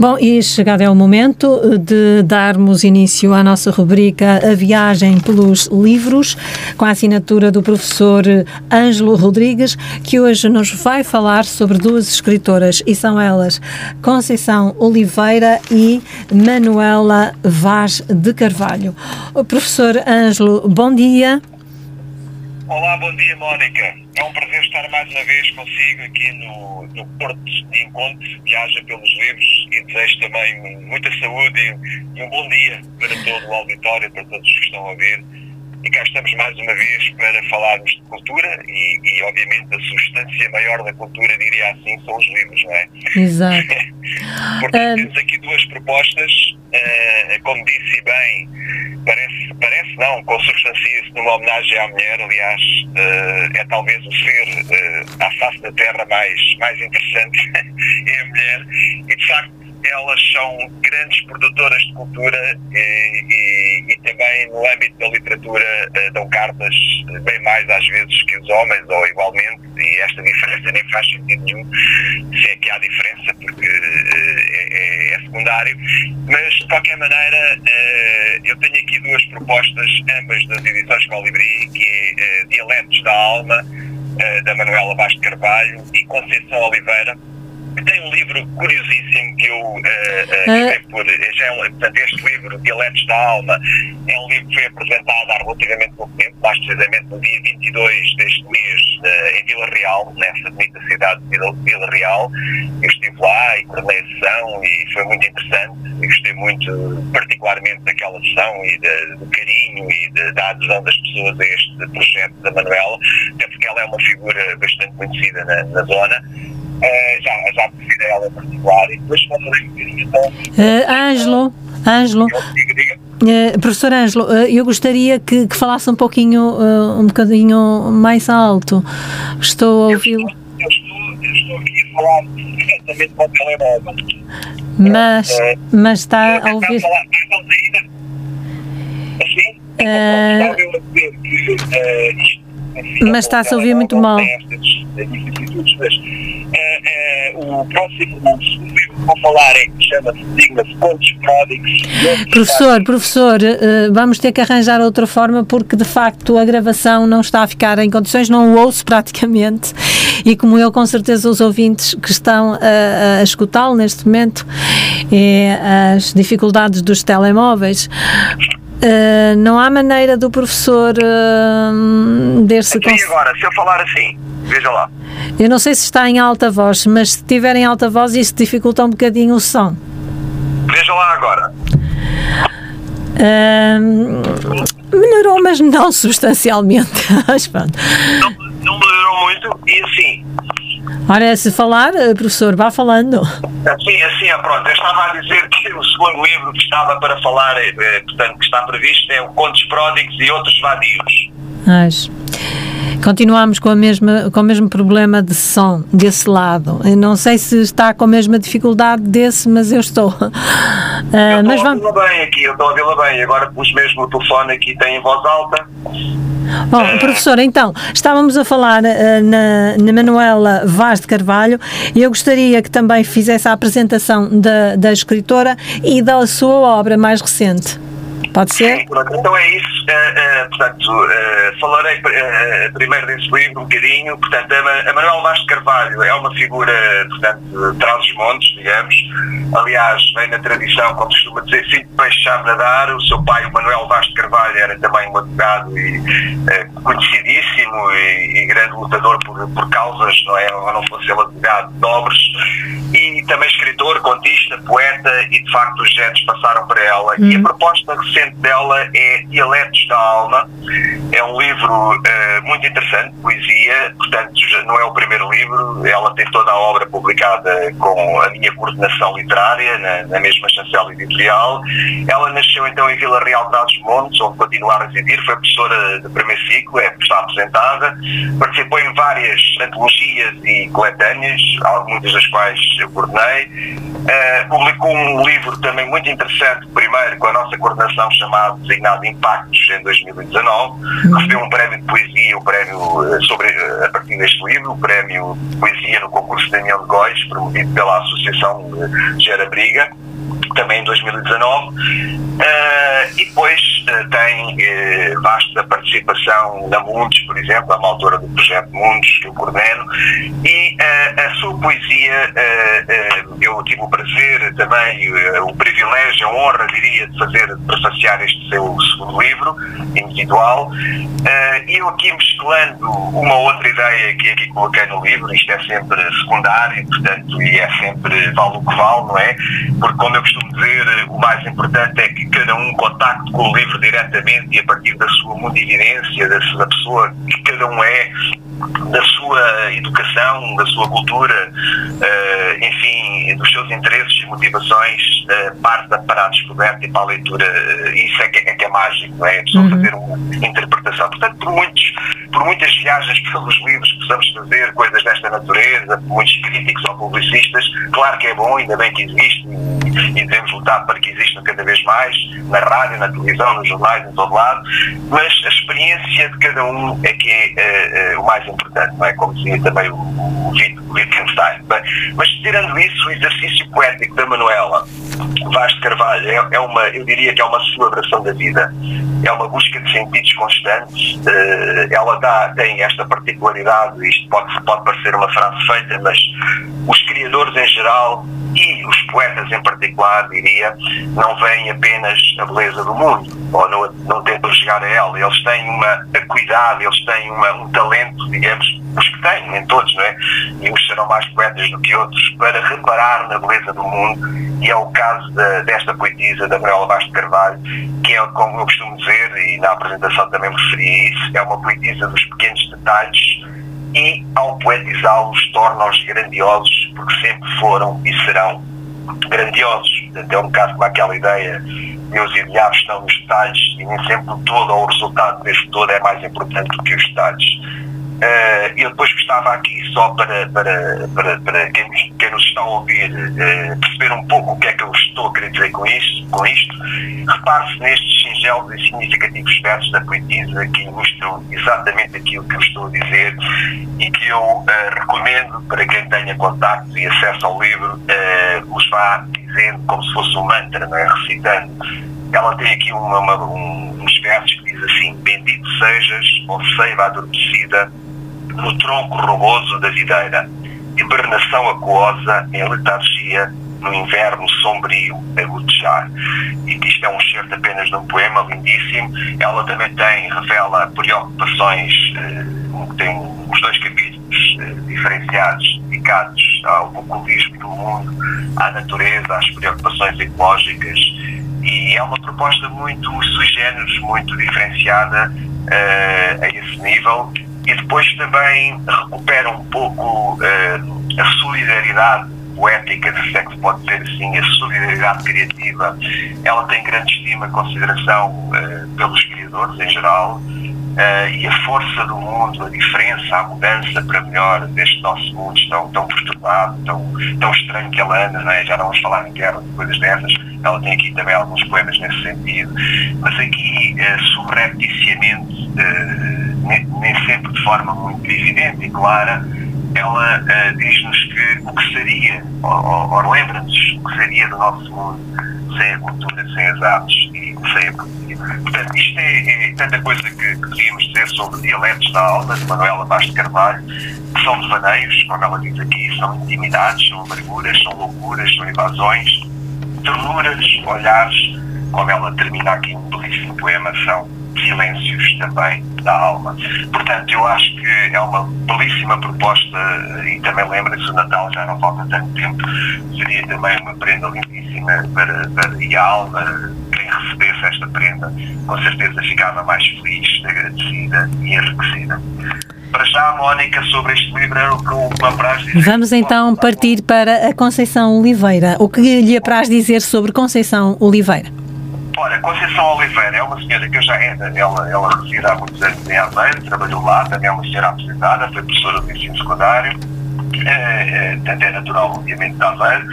Bom, e chegado é o momento de darmos início à nossa rubrica A Viagem pelos Livros, com a assinatura do professor Ângelo Rodrigues, que hoje nos vai falar sobre duas escritoras, e são elas Conceição Oliveira e Manuela Vaz de Carvalho. O professor Ângelo, bom dia. Olá, bom dia, Mónica. É um prazer estar mais uma vez consigo aqui no, no Porto de Encontro. Viaja pelos livros e desejo também muita saúde e, e um bom dia para todo o auditório, para todos que estão a ouvir. E cá estamos mais uma vez para falarmos de cultura e, e, obviamente, a substância maior da cultura, diria assim, são os livros, não é? Exato. Portanto, temos aqui duas propostas, uh, como disse bem, parece, parece não, consubstancia-se numa homenagem à mulher, aliás, uh, é talvez o ser uh, à face da Terra mais, mais interessante, é a mulher, e de facto elas são grandes produtoras de cultura e, e, e também no âmbito da literatura uh, dão cartas bem mais às vezes que os homens ou igualmente e esta diferença nem faz sentido nenhum se é que há diferença porque uh, é, é, secundário. Mas de qualquer maneira eu tenho aqui duas propostas ambas das edições Colibri que é Dialetos da Alma da Manuela de Carvalho e Conceição Oliveira tem um livro curiosíssimo que eu uh, uh, por. Já é um, portanto, este livro, Dialetos da Alma, é um livro que foi apresentado há relativamente pouco tempo, mais precisamente no dia 22 deste mês, uh, em Vila Real, nessa bonita cidade de Vila Real. Eu estive lá e coordenei a sessão e foi muito interessante. Eu gostei muito, particularmente, daquela sessão e de, do carinho e de, da adesão das pessoas a este projeto da Manuela, até porque ela é uma figura bastante conhecida na, na zona. Uh, já, já prefiro ela em particular e depois falarei um bocadinho então. Uh, Ângelo, Ângelo. Uh, professor Ângelo, uh, eu gostaria que, que, falasse um pouquinho, um bocadinho mais alto. Estou a ouvi-lo. Eu, eu, estou aqui a falar diretamente para o telemóvel. Mas, mas está a ouvir. Falar, assim? Uh, está a dizer que isto mas está-se a ouvir muito mal. o próximo livro que vou falar é que chama-se Contos Pródigos. Professor, professor, vamos ter que arranjar outra forma porque de facto a gravação não está a ficar em condições, não o ouço praticamente e como eu, com certeza os ouvintes que estão a, a escutá-lo neste momento, é as dificuldades dos telemóveis. Uh, não há maneira do professor uh, ver-se... Então, e agora, se eu falar assim, veja lá. Eu não sei se está em alta voz, mas se tiver em alta voz isso dificulta um bocadinho o som. Veja lá agora. Uh, melhorou, mas não substancialmente. não, não melhorou muito e assim, Ora, se falar, eh, professor, vá falando. Sim, assim, é pronto. Eu estava a dizer que o segundo livro que estava para falar, eh, portanto, que está previsto é o Contos Pródigos e Outros Vadios. Mas continuamos com, a mesma, com o mesmo problema de som desse lado. Eu não sei se está com a mesma dificuldade desse, mas eu estou. Uh, eu estou a ouvi-la bem aqui, eu estou a ouvi-la bem. Agora pus mesmo o telefone aqui, tem em voz alta. Bom, uh, professor, então, estávamos a falar uh, na, na Manuela Vaz de Carvalho e eu gostaria que também fizesse a apresentação da, da escritora e da sua obra mais recente. Pode ser? Sim, então é isso. Uh, uh, portanto, uh, falarei primeiro desse livro um bocadinho. Portanto, a, a Manuel Vaz de Carvalho é uma figura, portanto, traz os montes, digamos. Aliás, vem na tradição, como costuma dizer, filho de peixe nadar. O seu pai, o Manuel Vaz de Carvalho, era também um advogado e conhecidíssimo e, e, grande lutador por, por causas, não é? Ou não fosse ele advogado, nobres. E também contista, poeta e, de facto, os genes passaram para ela. Hum. E a proposta recente dela é Dialetos da Alma. É um livro uh, muito interessante, poesia, portanto não é o primeiro livro, ela tem toda a obra publicada com a minha coordenação literária, na, na mesma chancela editorial. Ela nasceu então em Vila Real de Dados Montes, onde continua a residir, foi professora de primeiro ciclo, é está apresentada, participou em várias antologias e coletâneas, muitas das quais eu coordenei. Uh, publicou um livro também muito interessante, primeiro com a nossa coordenação um chamado designado Impactos em 2019. Uhum. Recebeu um prémio de poesia, um prémio eh, sobre, eh, a partir deste livro, o prémio de poesia no concurso Daniel de Góis, promovido pela Associação Gera Briga também em 2019, uh, e depois uh, tem uh, vasta participação na Mundos, por exemplo, a autora do projeto Mundos, que eu coordeno, e a sua poesia, eu tive o prazer também, o privilégio, a honra, diria, de fazer, de prefaciar este seu segundo livro, individual, e eu aqui mesclando uma outra ideia que aqui coloquei no livro, isto é sempre secundário, portanto, e é sempre vale o que vale, não é? Porque como eu costumo dizer, o mais importante é que cada um contacte com o livro diretamente e a partir da sua mundividência, da, pessoa que cada um é, da sua educação, da sua cultura, uh, enfim, dos seus interesses e motivações, uh, parte para a descoberta e para a leitura. Isso é que é, que é mágico, não é? A pessoa uhum. fazer uma interpretação. Portanto, por, muitos, por muitas viagens pelos livros que possamos fazer, coisas desta natureza, por muitos críticos ou publicistas, claro que é bom, ainda bem que existe e devemos lutar para que existam cada vez mais, na rádio, na televisão, nos jornais, em todo lado, mas a experiência de cada um é que é uh, uh, o mais importante, não é? Como dizia também o, o, Wittgenstein. Mas, tirando isso, o exercício poético da Manuela Vaz de Carvalho é, é, uma, eu diria que é uma celebração da vida, é uma busca de sentidos constantes, uh, ela dá, tem esta particularidade, isto pode, pode parecer uma frase feita, mas os criadores em geral e os poetas em particular, diria, não veem apenas a beleza do mundo, ou não, não tentam chegar a ela, eles têm uma acuidade, eles têm uma, um talento, digamos, os que têm, nem todos, não é? E uns serão mais poetas do que outros, para reparar na beleza do mundo, e é o caso de, desta poetisa, da Manuela Bastos de Carvalho, que é, como eu costumo dizer, e na apresentação também me referi a isso, é uma poetisa dos pequenos detalhes, e ao poetizá-los torna-os grandiosos, porque sempre foram e serão grandiosos. Portanto, é um bocado como aquela ideia meus ideais estão nos detalhes e nem sempre o todo ou o resultado desse todo é mais importante do que os detalhes. Uh, eu depois gostava aqui, só para, para, para, para quem, quem nos está a ouvir, uh, perceber um pouco o que é que eu estou a querer dizer com isto. Com isto. Repare-se nestes singelos e significativos versos da poetisa que ilustram exatamente aquilo que eu estou a dizer e que eu uh, recomendo para quem tenha contato e acesso ao livro, os vá dizendo como se fosse um mantra, não é? recitando. Ela tem aqui uma, uma, um, uns versos que diz assim: Bendito sejas, ó seiva adormecida no tronco rugoso da videira, hibernação aquosa em letargia no inverno sombrio a gotejar. E isto é um certo apenas de um poema lindíssimo. Ela também tem, revela preocupações, eh, tem os dois capítulos eh, diferenciados, dedicados ao bucolismo do mundo, à natureza, às preocupações ecológicas. E é uma proposta muito sui generis, muito diferenciada eh, a esse nível e depois também recupera um pouco uh, a solidariedade poética, se é que pode dizer assim, a solidariedade criativa. Ela tem grande estima e consideração uh, pelos criadores em geral uh, e a força do mundo, a diferença, a mudança para melhor deste nosso mundo tão, tão perturbado, tão, tão estranho que ela anda, não é? já não vamos falar em guerra, de coisas dessas. Ela tem aqui também alguns poemas nesse sentido, mas aqui uh, subrepticiamente. Uh, forma muito evidente e clara, ela uh, diz-nos que o que seria, ou, ou, ou lembra-nos o que seria do nosso mundo sem a cultura, sem as artes e sem a poesia. Portanto, isto é, é tanta coisa que, podíamos dizer sobre dialetos da alma, de Manuela Vaz de Carvalho, que são devaneios, como ela diz aqui, são intimidades, são amarguras, são loucuras, são invasões, ternuras, olhares, como ela termina aqui um belíssimo poema, são silêncios também da alma. Portanto, eu acho que é uma belíssima proposta e também lembra-se o Natal, já não falta tanto tempo, seria também uma prenda lindíssima para, para e a alma, quem recebesse esta prenda, com certeza ficava mais feliz, agradecida e enriquecida. Para já, Mónica, sobre este livro era o que me apraz dizer. Vamos então partir para a Conceição Oliveira. O que lhe apraz dizer sobre Conceição Oliveira? Olha, Conceição Oliveira é uma senhora que eu já é, ela, ela reside há muitos anos em Aveiro, trabalhou lá, também é uma senhora aposentada, foi professora de ensino secundário, é, é natural, obviamente, de Aveiro,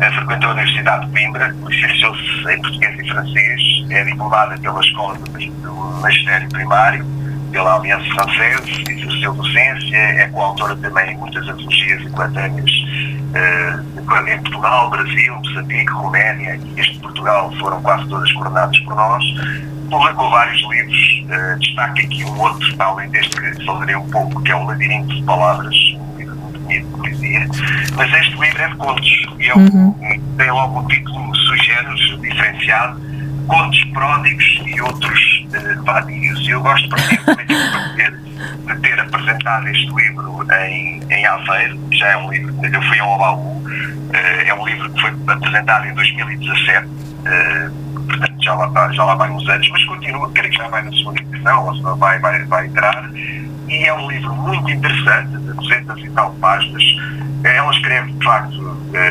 é, frequentou a Universidade de Coimbra, licenciou-se em português e francês, é diplomada pela Escola do Magistério Primário, pela Aliança Francesa, exerceu docência, é coautora também de muitas antologias e coletâneas uh, em Portugal, Brasil, Moçambique, Roménia e este Portugal foram quase todas coordenadas por nós. Publicou vários livros, uh, destaque aqui um outro, além deste que falarei um pouco, que é o Labirinto de Palavras, um livro muito bonito de poesia. Mas este livro é de contos e é um, uhum. tem logo o título sui generis, diferenciado, contos pródigos e outros uh, vadios. Eu gosto particularmente de ter, apresentado este livro em, em Aveiro, já é um livro, eu fui ao baú, uh, é um livro que foi apresentado em 2017, uh, eh, portanto já lá, já lá vai uns anos, mas continua, creio que já vai na segunda edição, ou se vai, vai, vai entrar, e é um livro muito interessante, de 200 e tal páginas, ela escreve de facto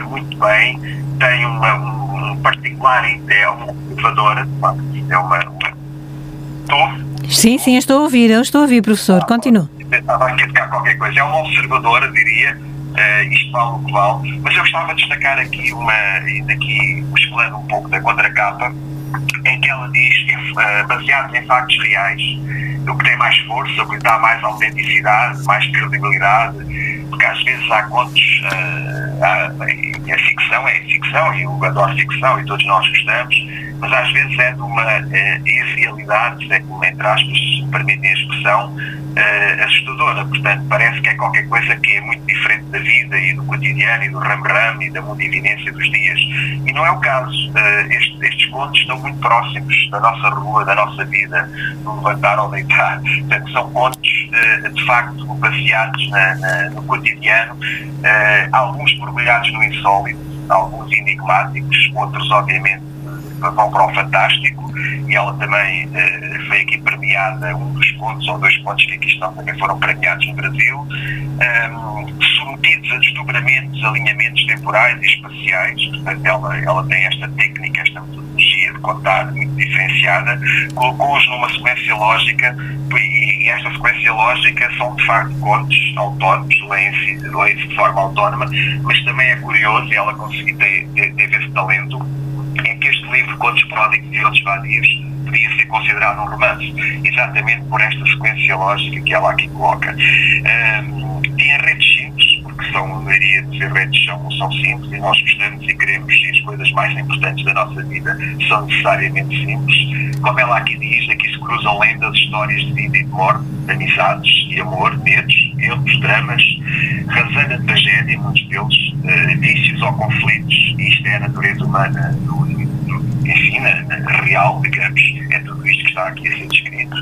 muito bem, tem uma, um particular, é uma inovadora, de facto, é uma Estou? Sim, sim, estou a ouvir, eu estou a ouvir, professor. Ah, Continua. Estava aqui a tocar qualquer coisa. É uma observadora, diria, uh, isto vale o que vale, mas eu gostava de destacar aqui uma, ainda aqui musculando um pouco da contracapa, em que ela diz, uh, baseado em factos reais, o que tem mais força, o que dá mais autenticidade, mais credibilidade, porque às vezes há contos, uh, a ficção é ficção, e eu adoro ficção, e todos nós gostamos, mas às vezes é de uma uh, irrealidade, é, entre aspas, se permitem a expressão, uh, assustadora. Portanto, parece que é qualquer coisa que é muito diferente da vida e do cotidiano e do ram-ram e da mundivinência dos dias. E não é o caso. Uh, estes, estes contos estão muito próximos da nossa rua, da nossa vida, do levantar ou deitar. Portanto, são contos, uh, de facto, baseados na, na, no cotidiano, alguns mergulhados no insólito, alguns enigmáticos, outros, obviamente, o fantástico e ela também uh, foi aqui premiada, um dos pontos ou dois pontos que aqui estão também foram premiados no Brasil, um, submetidos a desdobramentos, alinhamentos temporais e espaciais, portanto ela, ela tem esta técnica, esta metodologia de contar muito diferenciada, colocou-os numa sequência lógica. E esta sequência lógica são de facto contos autónomos, leem-se de forma autónoma, mas também é curioso e ela conseguiu ter, ter, teve esse talento livro, Contos Pródigos e Outros Vadios, podia ser considerado um romance, exatamente por esta sequência lógica que ela aqui coloca. Um, tinha redes simples, porque são, maioria dos redes são, são simples e nós gostamos e queremos que as coisas mais importantes da nossa vida são necessariamente simples. Como ela aqui diz, aqui se cruzam lendas, histórias de vida e de morte, amizades e amor, medos, erros, dramas, razão da tragédia, muitos deles, uh, vícios ou conflitos, isto é a natureza humana do, do, enfim, na, real, digamos, é tudo isto que está aqui a ser descrito.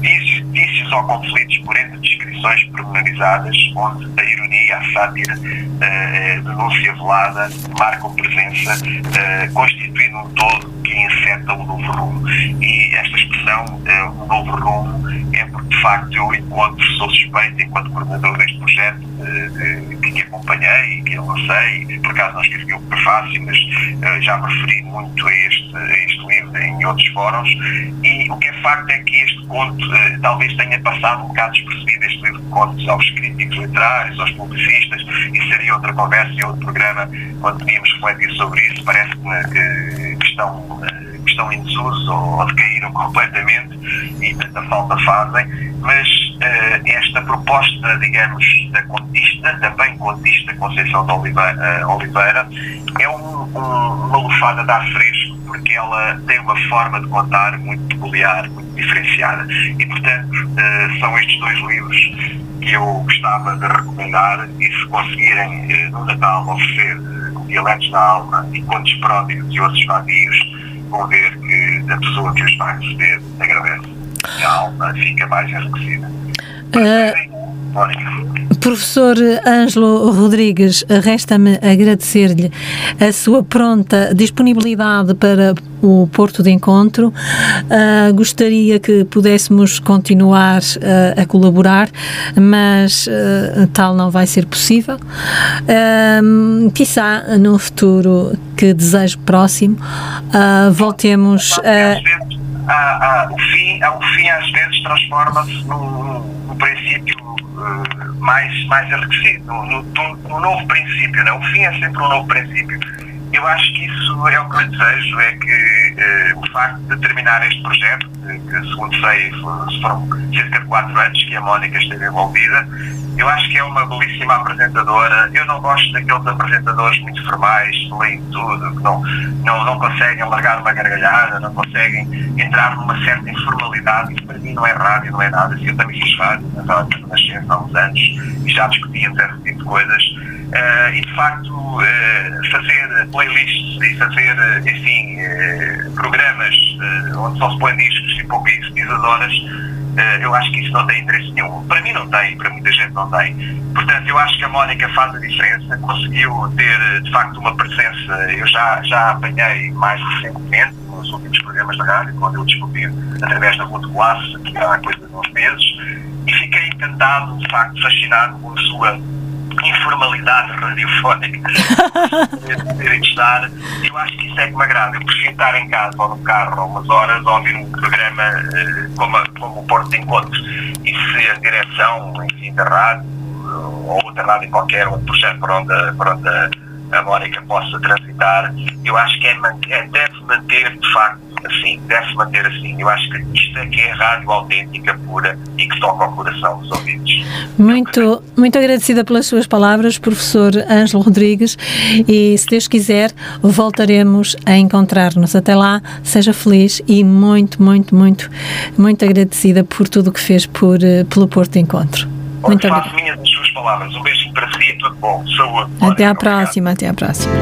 Vícios, vícios ou conflitos por entre descrições pormenorizadas, onde a ironia, a sátira, a denúncia velada marcam presença, uh, constituindo um todo que inseta um novo rumo. E esta expressão, um novo rumo, é porque de facto eu encontro, sou suspeito enquanto coordenador deste projeto, que, que acompanhei, que eu lancei, por acaso não escrevi o prefácio, mas já me referi muito a este, a este livro em outros fóruns, e o que é facto é que este conto talvez tenha passado um bocado despercebido, este livro contos aos críticos literários, aos publicistas, e seria outra conversa e outro programa quando podíamos refletir sobre isso, parece-me que, que estão que estão em desuso ou decaíram completamente e tanta falta fazem, mas uh, esta proposta, digamos, da contista, também contista Conceição de Oliveira, uh, Oliveira é um, um, uma lufada de ar fresco, porque ela tem uma forma de contar muito peculiar, muito diferenciada. E, portanto, uh, são estes dois livros que eu gostava de recomendar e se conseguirem no Natal oferecer Dialetos da Alma e Contos Pródigos e outros vadios, vão ver que a pessoa que os vai receber agradece. E a alma fica mais enriquecida. Uh, Professor Ângelo Rodrigues, resta-me agradecer-lhe a sua pronta disponibilidade para o Porto de Encontro. Uh, gostaria que pudéssemos continuar uh, a colaborar, mas uh, tal não vai ser possível. Uh, quizá no futuro que desejo próximo, voltemos a. o, fim, o fim às vezes transforma-se num, num princípio mais, mais enriquecido, no, no, no, novo princípio. Né? O fim é sempre um novo princípio. Eu acho que isso é o que eu desejo, é que uh, o facto de terminar este projeto, que, que segundo sei foram cerca de quatro anos que a Mónica esteve envolvida, eu acho que é uma belíssima apresentadora. Eu não gosto daqueles apresentadores muito formais, que leem tudo, que não, não, não conseguem largar uma gargalhada, não conseguem entrar numa certa informalidade. Isso para mim não é rádio, não é nada. Eu também fiz rádio, na nascença há uns anos e já discutíamos esse tipo de coisas. Uh, e de facto, uh, fazer playlists e fazer, enfim, uh, programas onde só se põe discos e pouquíssimas horas eh, eu acho que isso não tem interesse nenhum. Para mim não tem, para muita gente não tem. Portanto, eu acho que a Mónica faz a diferença, conseguiu ter de facto uma presença, eu já, já apanhei mais recentemente, nos últimos programas da rádio, quando eu descobri através da Rua de Classe, que há coisa de uns meses, e fiquei encantado, de facto, fascinado com a sua informalidade radiofónica poderem estar, eu acho que isso é que me agrada. Eu prefiro estar em casa ou no carro ou umas horas a ouvir um programa uh, como, a, como o Porto de Encontros. E se a direção, enfim, da rádio ou outra rádio qualquer, outro projeto por onde, por onde a Mónica possa transitar, eu acho que é, é, deve manter, de facto, assim, deve-se manter assim. Eu acho que isto é que é rádio autêntica, pura e que toca ao coração dos ouvintes. Muito, muito agradecida pelas suas palavras, professor Ângelo Rodrigues, e se Deus quiser, voltaremos a encontrar-nos. Até lá, seja feliz e muito, muito, muito, muito agradecida por tudo o que fez por, eh, pelo Porto Encontro. Muito obrigada. Palavras. Um beijinho para si e tudo bom. Saúde. Até à próxima, até à próxima.